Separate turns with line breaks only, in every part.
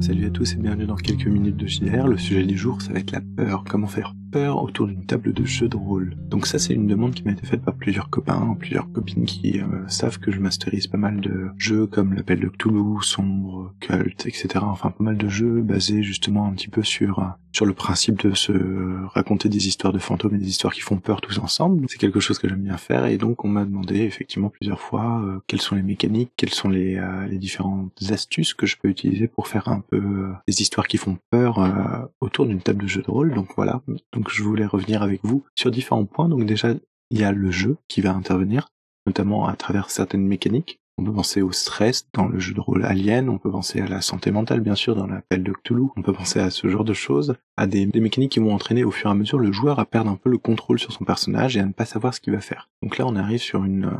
Salut à tous et bienvenue dans quelques minutes de JR. Le sujet du jour, ça va être la peur. Comment faire? Peur autour d'une table de jeu de rôle. Donc ça, c'est une demande qui m'a été faite par plusieurs copains, plusieurs copines qui euh, savent que je masterise pas mal de jeux comme l'appel de Cthulhu, Sombre, Cult, etc. Enfin, pas mal de jeux basés justement un petit peu sur euh, sur le principe de se raconter des histoires de fantômes et des histoires qui font peur tous ensemble. C'est quelque chose que j'aime bien faire et donc on m'a demandé effectivement plusieurs fois euh, quelles sont les mécaniques, quelles sont les, les différentes astuces que je peux utiliser pour faire un peu des histoires qui font peur autour d'une table de jeu de rôle. Donc voilà, donc je voulais revenir avec vous sur différents points. Donc déjà, il y a le jeu qui va intervenir, notamment à travers certaines mécaniques. On peut penser au stress dans le jeu de rôle Alien, on peut penser à la santé mentale bien sûr dans l'appel de Cthulhu, on peut penser à ce genre de choses, à des, des, mécaniques qui vont entraîner au fur et à mesure le joueur à perdre un peu le contrôle sur son personnage et à ne pas savoir ce qu'il va faire. Donc là on arrive sur une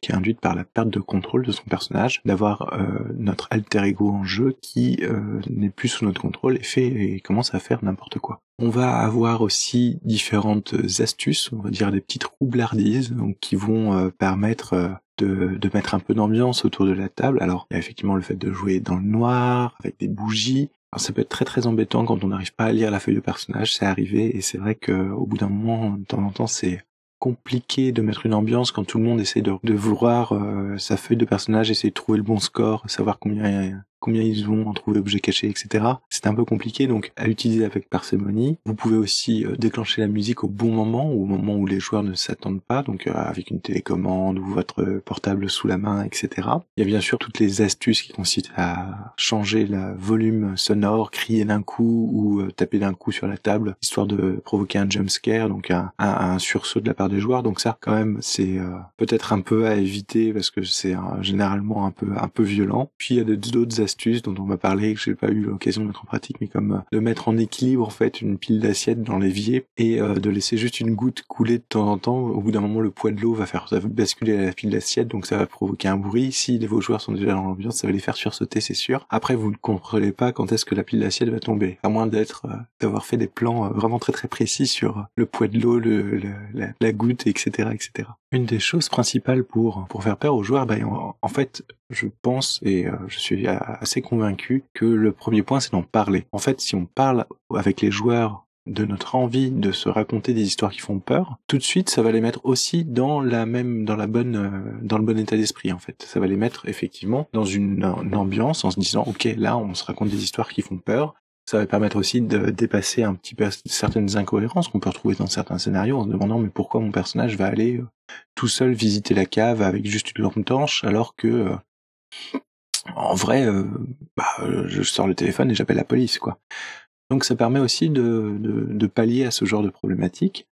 qui est induite par la perte de contrôle de son personnage, d'avoir euh, notre alter ego en jeu qui euh, n'est plus sous notre contrôle et fait et commence à faire n'importe quoi. On va avoir aussi différentes astuces, on va dire des petites roublardises, donc qui vont euh, permettre de, de, mettre un peu d'ambiance autour de la table. Alors, il y a effectivement le fait de jouer dans le noir, avec des bougies. Alors, ça peut être très très embêtant quand on n'arrive pas à lire la feuille de personnage, c'est arrivé, et c'est vrai que au bout d'un moment, de temps en temps, c'est compliqué de mettre une ambiance quand tout le monde essaie de, de vouloir euh, sa feuille de personnage, essayer de trouver le bon score, savoir combien combien ils vont en trouver objets cachés, etc. C'est un peu compliqué, donc à utiliser avec parcimonie. Vous pouvez aussi euh, déclencher la musique au bon moment, au moment où les joueurs ne s'attendent pas, donc euh, avec une télécommande ou votre portable sous la main, etc. Il y a bien sûr toutes les astuces qui consistent à changer le volume sonore, crier d'un coup ou euh, taper d'un coup sur la table, histoire de provoquer un jump scare, donc un, un, sursaut de la part des joueurs. Donc ça, quand même, c'est peut-être un peu à éviter parce que c'est généralement un peu un peu violent. Puis il y a d'autres astuces dont on va parler que j'ai pas eu l'occasion de mettre en pratique, mais comme euh, de mettre en équilibre en fait une pile d'assiettes dans l'évier et euh, de laisser juste une goutte couler de temps en temps. Au bout d'un moment, le poids de l'eau va faire basculer la pile d'assiettes, donc ça va provoquer un bruit. Si vos joueurs sont déjà dans l'ambiance, ça va les faire sursauter, c'est sûr. Après, vous ne contrôlez pas quand est-ce que la pile d'assiettes va tomber, à moins d'être euh, d'avoir fait des plans vraiment très très précis sur le poids de l'eau, le, la, la, goutte, etc., etc. Une des choses principales pour pour faire peur aux joueurs, bah, en, fait, je pense et je suis assez convaincu que le premier point, c'est d'en parler. En fait, si on parle avec les joueurs de notre envie de se raconter des histoires qui font peur, tout de suite ça va les mettre aussi dans la même dans la bonne euh, dans le bon état d'esprit en fait. Ça va les mettre effectivement dans une, ambiance en se disant OK, là on se raconte des histoires qui font peur. Ça va permettre aussi de dépasser un petit peu certaines incohérences qu'on peut retrouver dans certains scénarios en se demandant mais pourquoi mon personnage va aller euh, tout seul visiter la cave avec juste une lampe torche alors que euh, en vrai, euh, bah, je sors le téléphone et j'appelle la police, quoi. Donc ça permet aussi de, de, de, pallier à ce genre de problématique.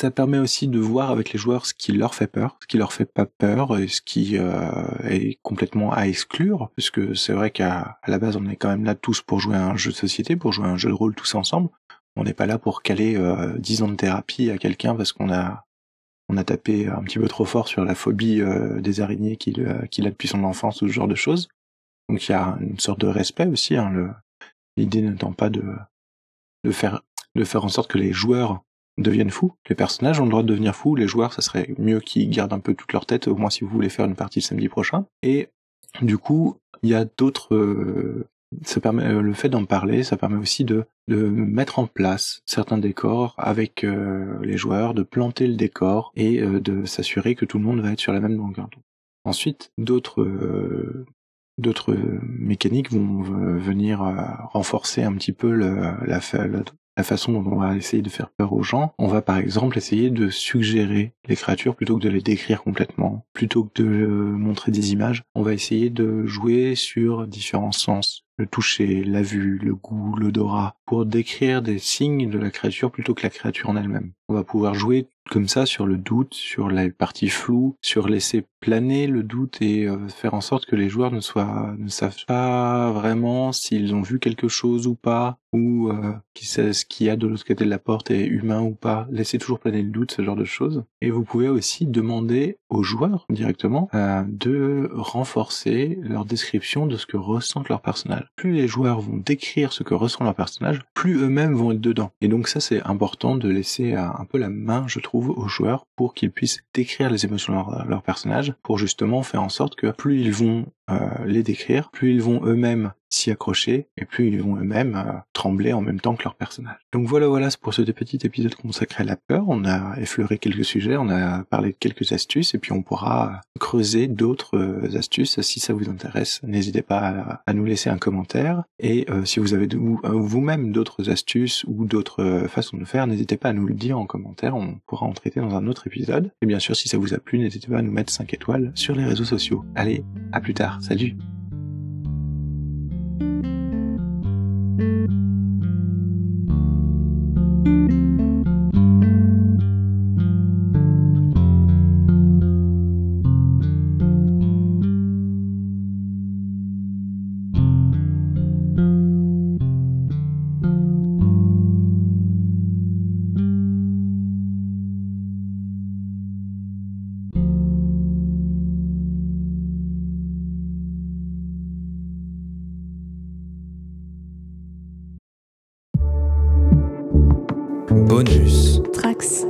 Ça permet aussi de voir avec les joueurs ce qui leur fait peur, ce qui leur fait pas peur et ce qui euh, est complètement à exclure, puisque c'est vrai qu'à la base on est quand même là tous pour jouer à un jeu de société, pour jouer à un jeu de rôle tous ensemble. On n'est pas là pour caler euh, 10 ans de thérapie à quelqu'un parce qu'on a on a tapé un petit peu trop fort sur la phobie euh, des araignées qu'il euh, qu'il a depuis son enfance ou ce genre de choses. Donc il y a une sorte de respect aussi. Hein, L'idée n'étant pas de, de, faire, de faire en sorte que les joueurs deviennent fous. Les personnages ont le droit de devenir fous. Les joueurs, ça serait mieux qu'ils gardent un peu toute leur tête, au moins si vous voulez faire une partie le samedi prochain. Et du coup, il y a d'autres... Euh, ça permet euh, le fait d'en parler, ça permet aussi de, de mettre en place certains décors avec euh, les joueurs, de planter le décor et de s'assurer que tout le monde va être sur la même longueur d'onde. Ensuite, d'autres d'autres mécaniques vont venir renforcer un petit peu la, la, façon dont on va essayer de faire peur aux gens. On va par exemple essayer de suggérer les créatures plutôt que de les décrire complètement, plutôt que de montrer des images. On va essayer de jouer sur différents sens, le toucher, la vue, le goût, l'odorat, pour décrire des signes de la créature plutôt que la créature en elle-même. On va pouvoir jouer comme ça sur le doute, sur la partie floue, sur laisser planer le doute et euh, faire en sorte que les joueurs ne soient ne savent pas vraiment s'ils ont vu quelque chose ou pas ou euh, qui sait ce qu'il y a de l'autre côté de la porte est humain ou pas. Laissez toujours planer le doute, ce genre de choses. Et vous pouvez aussi demander aux joueurs directement euh, de renforcer leur description de ce que ressentent leurs personnages. Plus les joueurs vont décrire ce que ressent leur personnage, plus eux-mêmes vont être dedans. Et donc ça, c'est important de laisser euh, un peu la main, je trouve, aux joueurs pour qu'ils puissent décrire les émotions de leur, personnage, pour justement faire en sorte que plus ils vont euh, les décrire, plus ils vont eux-mêmes s'y accrocher et plus ils vont eux-mêmes euh, trembler en même temps que leur personnage. Donc voilà, voilà, pour ce petit épisode consacré à la peur. On a effleuré quelques sujets, on a parlé de quelques astuces et puis on pourra creuser d'autres euh, astuces si ça vous intéresse. N'hésitez pas à, nous laisser un commentaire et si vous avez vous-même d'autres astuces ou d'autres façons de faire, n'hésitez pas à nous le dire en commentaire. On pourra en traiter dans un autre épisode. Et bien sûr, si ça vous a plu, n'hésitez pas à nous mettre 5 étoiles sur les réseaux sociaux. Allez, à plus tard. Salut
Bonus.
Trax.